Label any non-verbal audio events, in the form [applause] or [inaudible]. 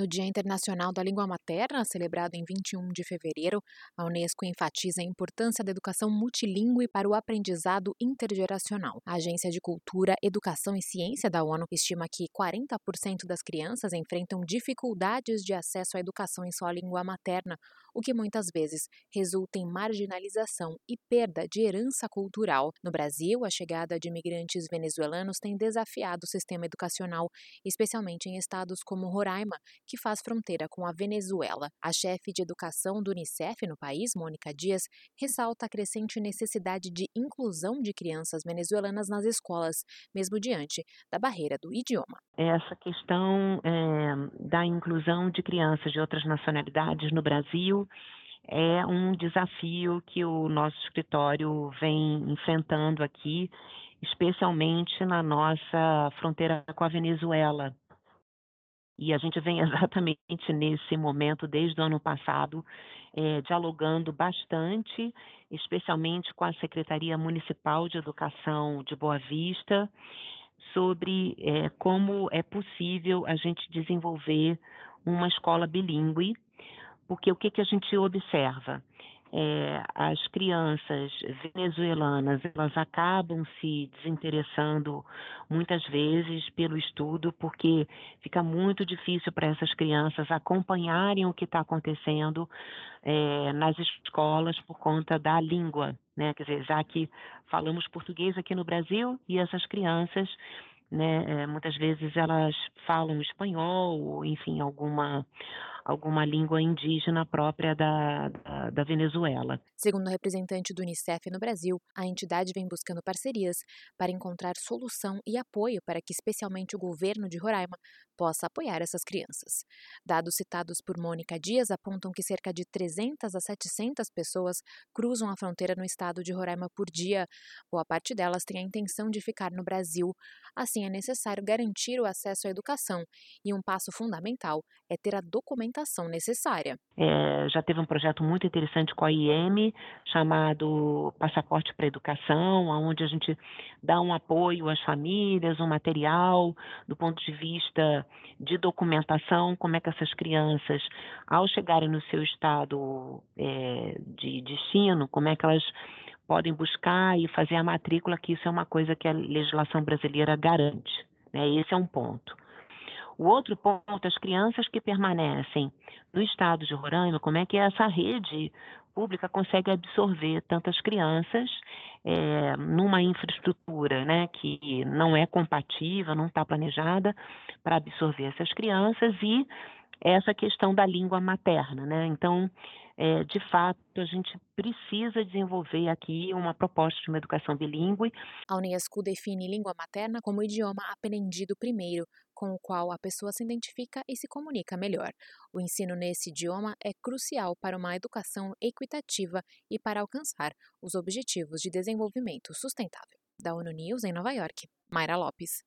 No Dia Internacional da Língua Materna, celebrado em 21 de fevereiro, a Unesco enfatiza a importância da educação multilingüe para o aprendizado intergeracional. A Agência de Cultura, Educação e Ciência da ONU estima que 40% das crianças enfrentam dificuldades de acesso à educação em sua língua materna, o que muitas vezes resulta em marginalização e perda de herança cultural. No Brasil, a chegada de imigrantes venezuelanos tem desafiado o sistema educacional, especialmente em estados como Roraima, que faz fronteira com a Venezuela. A chefe de educação do Unicef no país, Mônica Dias, ressalta a crescente necessidade de inclusão de crianças venezuelanas nas escolas, mesmo diante da barreira do idioma. Essa questão é, da inclusão de crianças de outras nacionalidades no Brasil é um desafio que o nosso escritório vem enfrentando aqui, especialmente na nossa fronteira com a Venezuela. E a gente vem [laughs] exatamente nesse momento, desde o ano passado, é, dialogando bastante, especialmente com a Secretaria Municipal de Educação de Boa Vista, sobre é, como é possível a gente desenvolver uma escola bilíngue, porque o que, que a gente observa? é, as crianças venezuelanas elas acabam se desinteressando muitas vezes pelo estudo porque fica muito difícil para essas crianças acompanharem o que está acontecendo é, nas escolas por conta da língua, né? Quer dizer, já que falamos português aqui no Brasil e essas crianças né? É, muitas vezes elas falam espanhol, enfim, alguma alguma língua indígena própria da, da, da, Venezuela. Segundo o representante do Unicef no Brasil, a entidade vem buscando parcerias para encontrar solução e apoio para que, especialmente, o governo de Roraima possa apoiar essas crianças. Dados citados por Mônica Dias apontam que cerca de 300 a 700 pessoas cruzam a fronteira no estado de Roraima por dia. Boa parte delas tem a intenção de ficar no Brasil. Assim, é necessário garantir o acesso à educação e um passo fundamental é ter a documentação necessária. É, já teve um projeto muito interessante com a IEM, chamado Passaporte para Educação, onde a gente dá um apoio às famílias, um material do ponto de vista de documentação, como é que essas crianças, ao chegarem no seu estado é, de destino, como é que elas podem buscar e fazer a matrícula, que isso é uma coisa que a legislação brasileira garante. Né? Esse é um ponto. O outro ponto, as crianças que permanecem no estado de Roraima, como é que essa rede pública consegue absorver tantas crianças é, numa infraestrutura né, que não é compatível, não está planejada para absorver essas crianças e essa questão da língua materna. Né? Então, é, de fato, a gente precisa desenvolver aqui uma proposta de uma educação bilíngue. A Unesco define língua materna como o idioma aprendido primeiro, com o qual a pessoa se identifica e se comunica melhor. O ensino nesse idioma é crucial para uma educação equitativa e para alcançar os Objetivos de Desenvolvimento Sustentável. Da ONU News em Nova York, Mayra Lopes.